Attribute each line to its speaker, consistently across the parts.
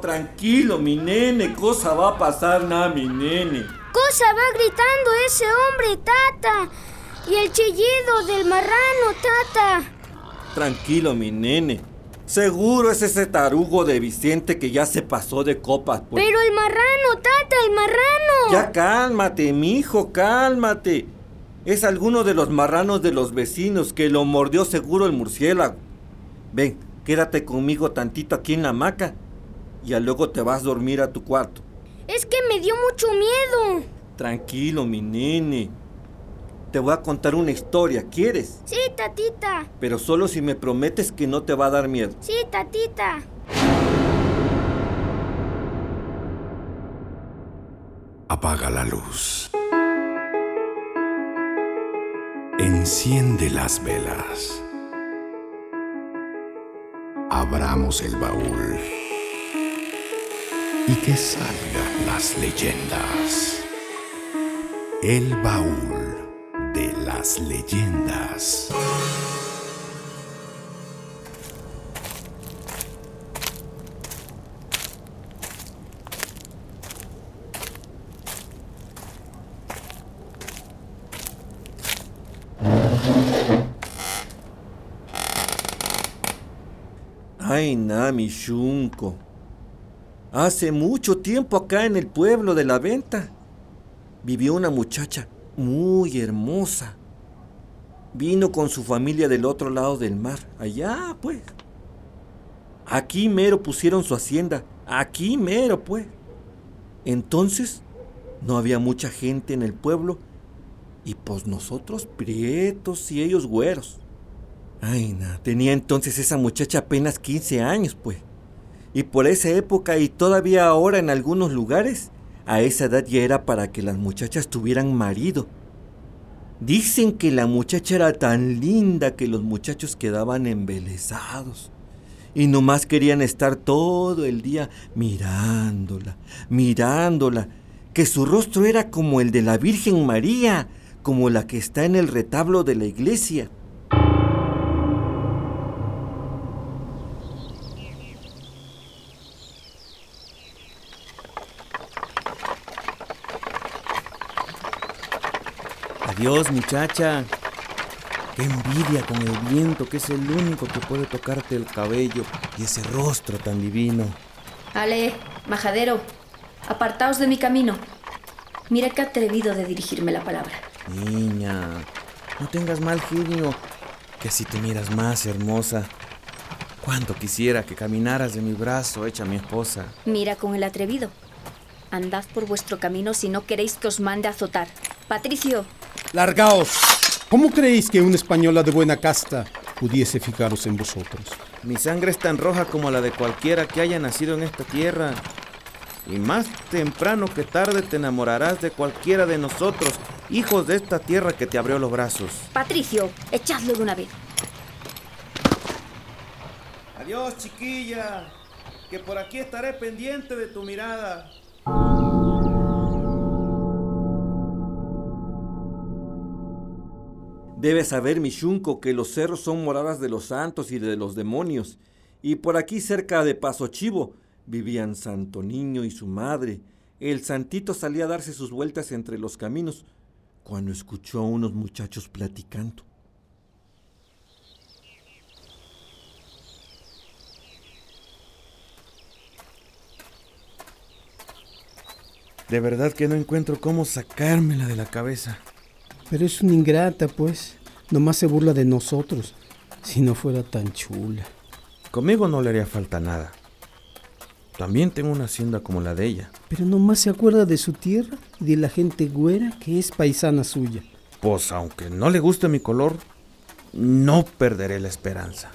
Speaker 1: tranquilo, mi nene. Cosa va a pasar, nada, mi nene.
Speaker 2: Cosa va gritando ese hombre, Tata. Y el chillido del marrano, Tata.
Speaker 1: Tranquilo, mi nene. Seguro es ese tarugo de Vicente que ya se pasó de copas.
Speaker 2: Pues. Pero el marrano, Tata, el marrano.
Speaker 1: Ya cálmate, mijo, cálmate. Es alguno de los marranos de los vecinos que lo mordió seguro el murciélago. Ven, quédate conmigo tantito aquí en la hamaca y luego te vas a dormir a tu cuarto.
Speaker 2: Es que me dio mucho miedo.
Speaker 1: Tranquilo, mi nene. Te voy a contar una historia, ¿quieres?
Speaker 2: Sí, tatita.
Speaker 1: Pero solo si me prometes que no te va a dar miedo.
Speaker 2: Sí, tatita.
Speaker 3: Apaga la luz. Enciende las velas. Abramos el baúl. Y que salgan las leyendas. El baúl de las leyendas.
Speaker 1: Ay, Nami Shunko. Hace mucho tiempo acá en el pueblo de la venta vivió una muchacha muy hermosa. Vino con su familia del otro lado del mar, allá pues. Aquí mero pusieron su hacienda, aquí mero pues. Entonces no había mucha gente en el pueblo y pues nosotros prietos y ellos güeros. Ay, no, tenía entonces esa muchacha apenas 15 años, pues. Y por esa época y todavía ahora en algunos lugares, a esa edad ya era para que las muchachas tuvieran marido. Dicen que la muchacha era tan linda que los muchachos quedaban embelesados y nomás querían estar todo el día mirándola, mirándola, que su rostro era como el de la Virgen María, como la que está en el retablo de la iglesia.
Speaker 4: Adiós, muchacha. Qué envidia con el viento, que es el único que puede tocarte el cabello y ese rostro tan divino.
Speaker 5: Ale, majadero, apartaos de mi camino. Mira qué atrevido de dirigirme la palabra.
Speaker 4: Niña, no tengas mal genio, que si te miras más hermosa. Cuánto quisiera que caminaras de mi brazo hecha mi esposa.
Speaker 5: Mira con el atrevido. Andad por vuestro camino si no queréis que os mande a azotar. Patricio,
Speaker 6: Largaos. ¿Cómo creéis que una española de buena casta pudiese fijaros en vosotros?
Speaker 4: Mi sangre es tan roja como la de cualquiera que haya nacido en esta tierra. Y más temprano que tarde te enamorarás de cualquiera de nosotros, hijos de esta tierra que te abrió los brazos.
Speaker 5: Patricio, echadlo de una vez.
Speaker 4: Adiós, chiquilla, que por aquí estaré pendiente de tu mirada.
Speaker 1: Debes saber, Michunco, que los cerros son moradas de los santos y de los demonios. Y por aquí cerca de Paso Chivo vivían Santo Niño y su madre. El santito salía a darse sus vueltas entre los caminos cuando escuchó a unos muchachos platicando.
Speaker 4: De verdad que no encuentro cómo sacármela de la cabeza.
Speaker 6: Pero es una ingrata, pues. Nomás se burla de nosotros. Si no fuera tan chula.
Speaker 4: Conmigo no le haría falta nada. También tengo una hacienda como la de ella.
Speaker 6: Pero nomás se acuerda de su tierra y de la gente güera que es paisana suya.
Speaker 4: Pues aunque no le guste mi color, no perderé la esperanza.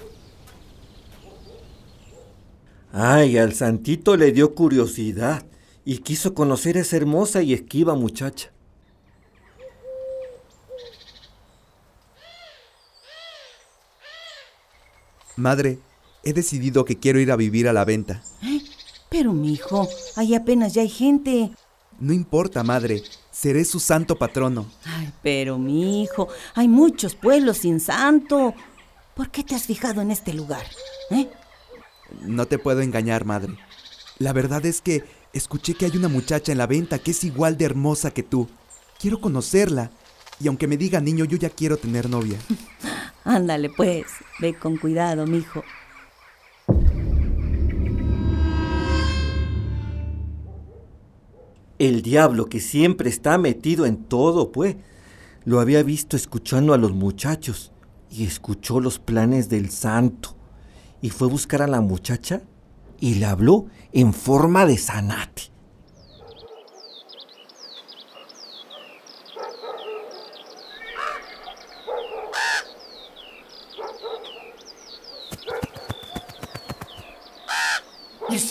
Speaker 1: Ay, al santito le dio curiosidad y quiso conocer a esa hermosa y esquiva muchacha.
Speaker 7: Madre, he decidido que quiero ir a vivir a la venta.
Speaker 8: ¿Eh? Pero, mi hijo, ahí apenas ya hay gente.
Speaker 7: No importa, madre. Seré su santo patrono.
Speaker 8: Ay, pero, mi hijo, hay muchos pueblos sin santo. ¿Por qué te has fijado en este lugar? ¿Eh?
Speaker 7: No te puedo engañar, madre. La verdad es que escuché que hay una muchacha en la venta que es igual de hermosa que tú. Quiero conocerla. Y aunque me diga niño, yo ya quiero tener novia.
Speaker 8: Ándale, pues. Ve con cuidado, mijo.
Speaker 1: El diablo que siempre está metido en todo, pues, lo había visto escuchando a los muchachos y escuchó los planes del santo y fue a buscar a la muchacha y le habló en forma de zanate.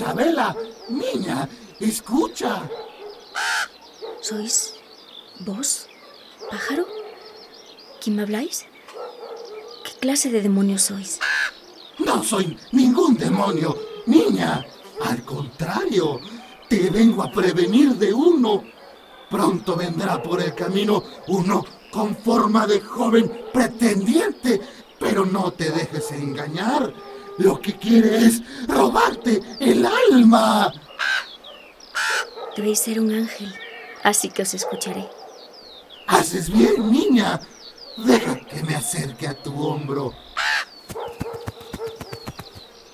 Speaker 9: Isabela, niña, escucha.
Speaker 5: ¿Sois vos, pájaro? ¿Quién me habláis? ¿Qué clase de demonio sois?
Speaker 9: No soy ningún demonio, niña. Al contrario, te vengo a prevenir de uno. Pronto vendrá por el camino uno con forma de joven pretendiente, pero no te dejes engañar. Lo que quiere es robarte el alma.
Speaker 5: Debéis ser un ángel, así que os escucharé.
Speaker 9: Haces bien, niña. Deja que me acerque a tu hombro.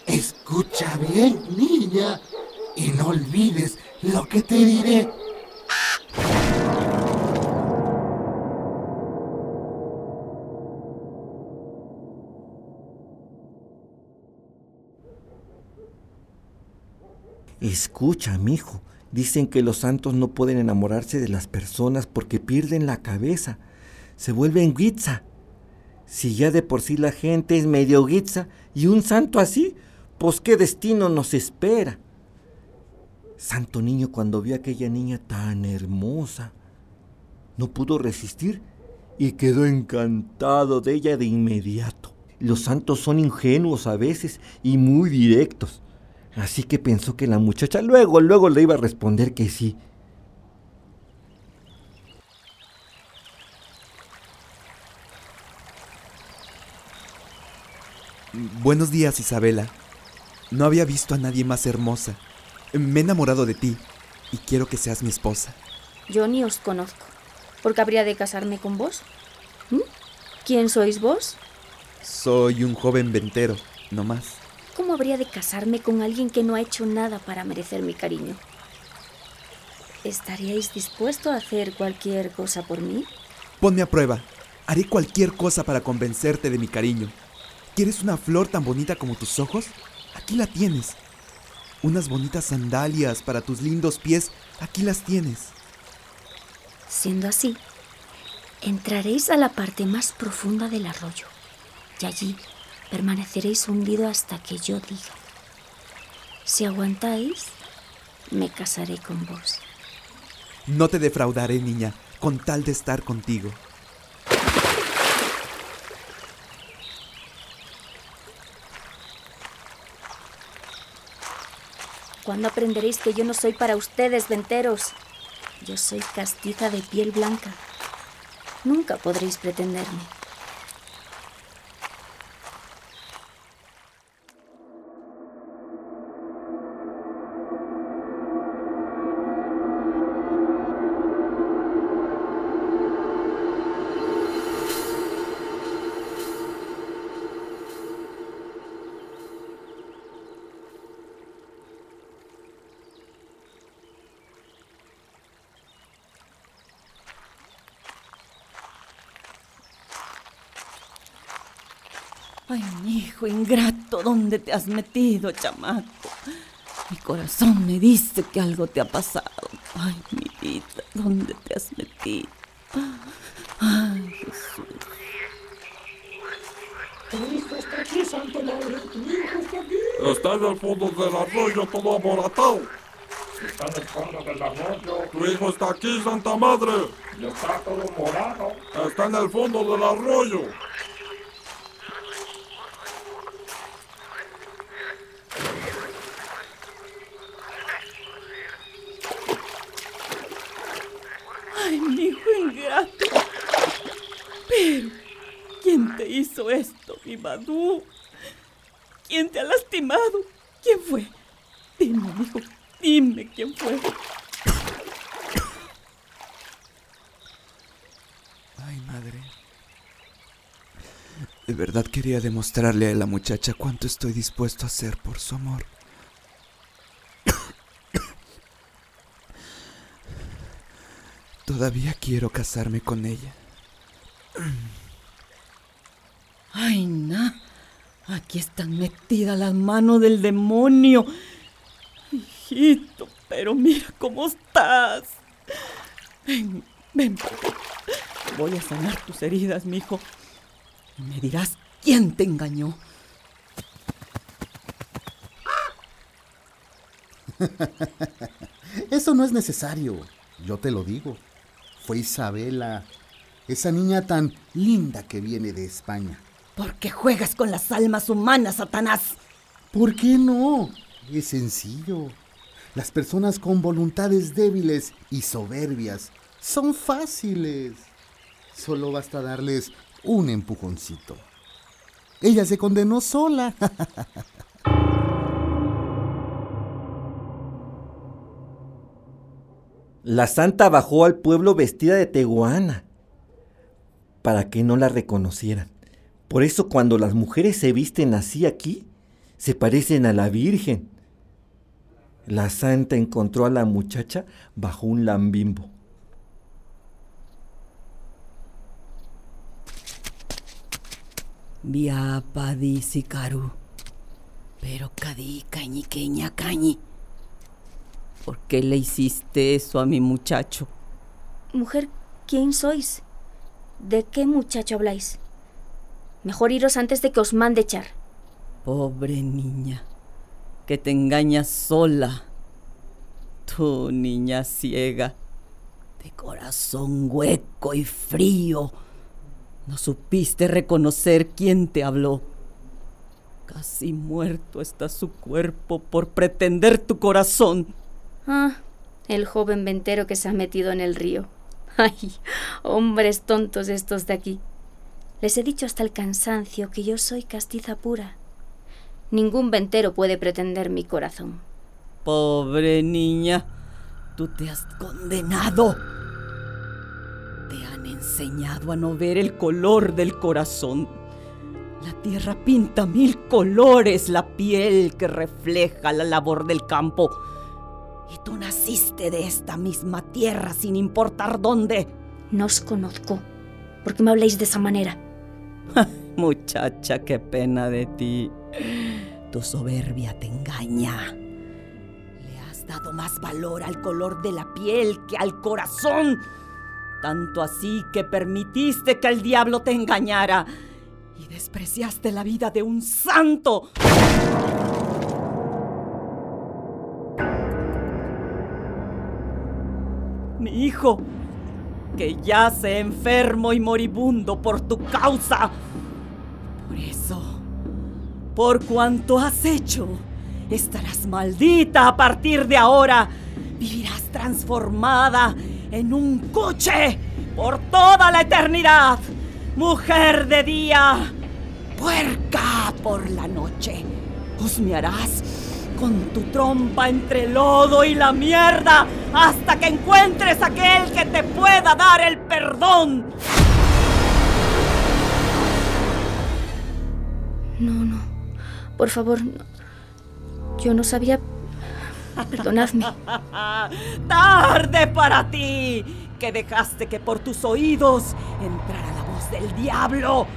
Speaker 9: Escucha bien, niña, y no olvides lo que te diré.
Speaker 1: Escucha, mijo. Dicen que los santos no pueden enamorarse de las personas porque pierden la cabeza. Se vuelven guitza. Si ya de por sí la gente es medio guitza y un santo así, pues qué destino nos espera. Santo niño cuando vio a aquella niña tan hermosa, no pudo resistir y quedó encantado de ella de inmediato. Los santos son ingenuos a veces y muy directos. Así que pensó que la muchacha luego, luego le iba a responder que sí.
Speaker 7: Buenos días, Isabela. No había visto a nadie más hermosa. Me he enamorado de ti y quiero que seas mi esposa.
Speaker 5: Yo ni os conozco. ¿Por qué habría de casarme con vos? ¿Mm? ¿Quién sois vos?
Speaker 7: Soy un joven ventero, no más.
Speaker 5: ¿Cómo habría de casarme con alguien que no ha hecho nada para merecer mi cariño? ¿Estaríais dispuesto a hacer cualquier cosa por mí?
Speaker 7: Ponme a prueba. Haré cualquier cosa para convencerte de mi cariño. ¿Quieres una flor tan bonita como tus ojos? Aquí la tienes. Unas bonitas sandalias para tus lindos pies. Aquí las tienes.
Speaker 5: Siendo así, entraréis a la parte más profunda del arroyo y allí permaneceréis hundido hasta que yo diga. Si aguantáis, me casaré con vos.
Speaker 7: No te defraudaré, niña, con tal de estar contigo.
Speaker 5: ¿Cuándo aprenderéis que yo no soy para ustedes venteros? Yo soy castiza de piel blanca. Nunca podréis pretenderme.
Speaker 8: Ay, mi hijo ingrato, ¿dónde te has metido, chamaco? Mi corazón me dice que algo te ha pasado. Ay, mi vida, ¿dónde te has metido? Ay, Jesús.
Speaker 9: Tu hijo está aquí, Santa Madre. Tu hijo está aquí.
Speaker 10: Está en el fondo del arroyo todo amoratado.
Speaker 9: Está en el fondo del arroyo
Speaker 10: Tu hijo está aquí, Santa Madre.
Speaker 9: y está todo morado.
Speaker 10: Está en el fondo del arroyo.
Speaker 8: Ay, mi hijo ingrato. Pero, ¿quién te hizo esto? mi Madú. ¿Quién te ha lastimado? ¿Quién fue? Dime, hijo, dime quién fue.
Speaker 7: Ay, madre. De verdad quería demostrarle a la muchacha cuánto estoy dispuesto a hacer por su amor. Todavía quiero casarme con ella.
Speaker 8: Ay, na. Aquí están metidas las manos del demonio. Hijito, pero mira cómo estás. Ven, ven. Voy a sanar tus heridas, mijo. Y me dirás quién te engañó.
Speaker 11: Eso no es necesario. Yo te lo digo. Fue Isabela, esa niña tan linda que viene de España.
Speaker 8: ¿Por qué juegas con las almas humanas, Satanás?
Speaker 11: ¿Por qué no? Es sencillo. Las personas con voluntades débiles y soberbias son fáciles. Solo basta darles un empujoncito. Ella se condenó sola.
Speaker 1: La santa bajó al pueblo vestida de teguana para que no la reconocieran. Por eso cuando las mujeres se visten así aquí, se parecen a la Virgen. La santa encontró a la muchacha bajo un lambimbo.
Speaker 8: Viapa dice. Pero cadí cañi cañi. ¿Por qué le hiciste eso a mi muchacho?
Speaker 5: Mujer, ¿quién sois? ¿De qué muchacho habláis? Mejor iros antes de que os mande echar.
Speaker 8: Pobre niña, que te engañas sola. Tú, niña ciega, de corazón hueco y frío, no supiste reconocer quién te habló. Casi muerto está su cuerpo por pretender tu corazón.
Speaker 5: Ah, el joven ventero que se ha metido en el río. Ay, hombres tontos estos de aquí. Les he dicho hasta el cansancio que yo soy castiza pura. Ningún ventero puede pretender mi corazón.
Speaker 8: Pobre niña, tú te has condenado. Te han enseñado a no ver el color del corazón. La tierra pinta mil colores, la piel que refleja la labor del campo. Y tú naciste de esta misma tierra sin importar dónde.
Speaker 5: No os conozco. ¿Por qué me habláis de esa manera?
Speaker 8: Muchacha, qué pena de ti. Tu soberbia te engaña. Le has dado más valor al color de la piel que al corazón. Tanto así que permitiste que el diablo te engañara y despreciaste la vida de un santo. Mi hijo, que yace enfermo y moribundo por tu causa. Por eso, por cuanto has hecho, estarás maldita a partir de ahora. Vivirás transformada en un coche por toda la eternidad. Mujer de día, puerca por la noche. Husmearás con tu trompa entre el lodo y la mierda hasta que encuentres aquel que te pueda dar el perdón.
Speaker 5: No, no. Por favor, no. yo no sabía... Perdonadme.
Speaker 8: Tarde para ti, que dejaste que por tus oídos entrara la voz del diablo.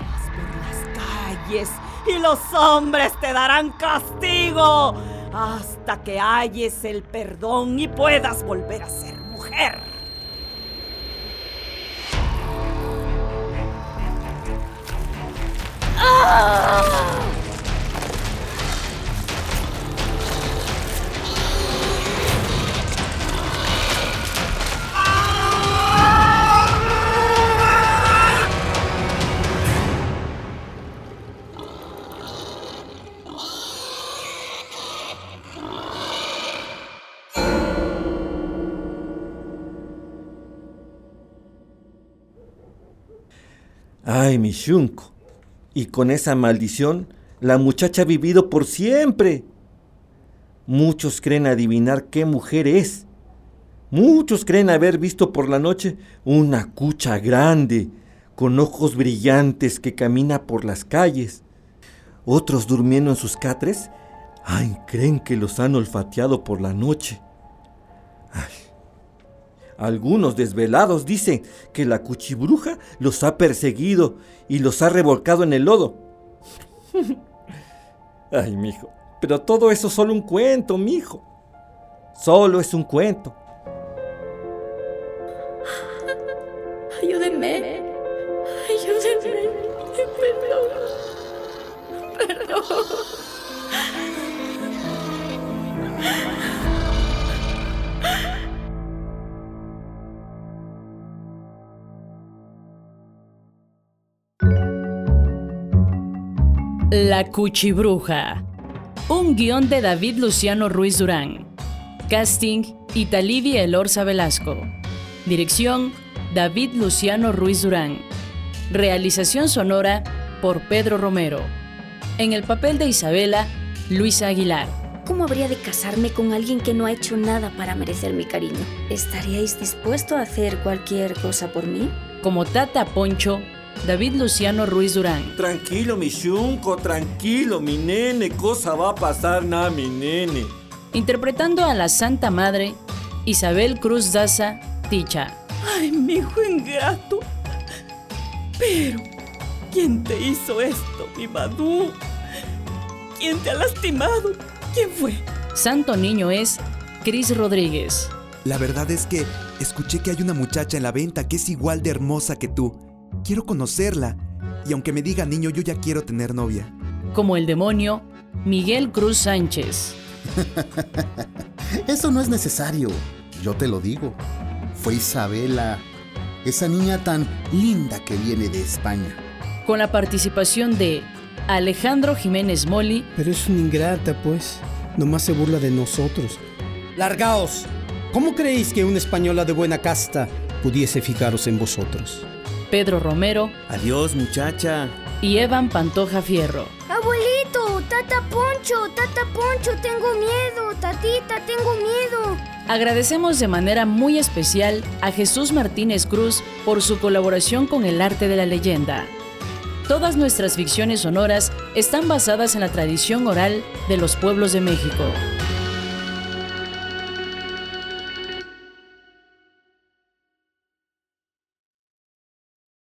Speaker 8: Vas por las calles y los hombres te darán castigo hasta que halles el perdón y puedas volver a ser mujer. ¡Ah!
Speaker 1: Ay, mi shunko. Y con esa maldición, la muchacha ha vivido por siempre. Muchos creen adivinar qué mujer es. Muchos creen haber visto por la noche una cucha grande, con ojos brillantes que camina por las calles. Otros durmiendo en sus catres, ay, creen que los han olfateado por la noche. Ay. Algunos desvelados dicen que la cuchibruja los ha perseguido y los ha revolcado en el lodo. Ay, mijo, pero todo eso es solo un cuento, mijo. Solo es un cuento.
Speaker 5: Ayúdenme. Ayúdenme. Perdón. Perdón.
Speaker 12: La Cuchibruja. Un guion de David Luciano Ruiz Durán. Casting Italidia Elorza Velasco. Dirección David Luciano Ruiz Durán. Realización sonora por Pedro Romero. En el papel de Isabela, Luisa Aguilar.
Speaker 5: ¿Cómo habría de casarme con alguien que no ha hecho nada para merecer mi cariño? ¿Estaríais dispuesto a hacer cualquier cosa por mí?
Speaker 12: Como Tata Poncho, David Luciano Ruiz Durán.
Speaker 1: Tranquilo, mi chunco, tranquilo, mi nene. Cosa va a pasar, nada, mi nene.
Speaker 12: Interpretando a la Santa Madre, Isabel Cruz Daza Ticha.
Speaker 8: Ay, mi hijo ingrato. Pero, ¿quién te hizo esto, mi Madú? ¿Quién te ha lastimado? ¿Quién fue?
Speaker 12: Santo Niño es Cris Rodríguez.
Speaker 7: La verdad es que escuché que hay una muchacha en la venta que es igual de hermosa que tú. Quiero conocerla. Y aunque me diga niño, yo ya quiero tener novia.
Speaker 12: Como el demonio, Miguel Cruz Sánchez.
Speaker 11: Eso no es necesario. Yo te lo digo. Fue Isabela, esa niña tan linda que viene de España.
Speaker 12: Con la participación de Alejandro Jiménez Moli.
Speaker 6: Pero es una ingrata, pues. Nomás se burla de nosotros. ¡Largaos! ¿Cómo creéis que una española de buena casta pudiese fijaros en vosotros?
Speaker 12: Pedro Romero.
Speaker 4: Adiós, muchacha.
Speaker 12: Y Evan Pantoja Fierro.
Speaker 2: Abuelito, tata Poncho, tata Poncho, tengo miedo, tatita, tengo miedo.
Speaker 12: Agradecemos de manera muy especial a Jesús Martínez Cruz por su colaboración con el arte de la leyenda. Todas nuestras ficciones sonoras están basadas en la tradición oral de los pueblos de México.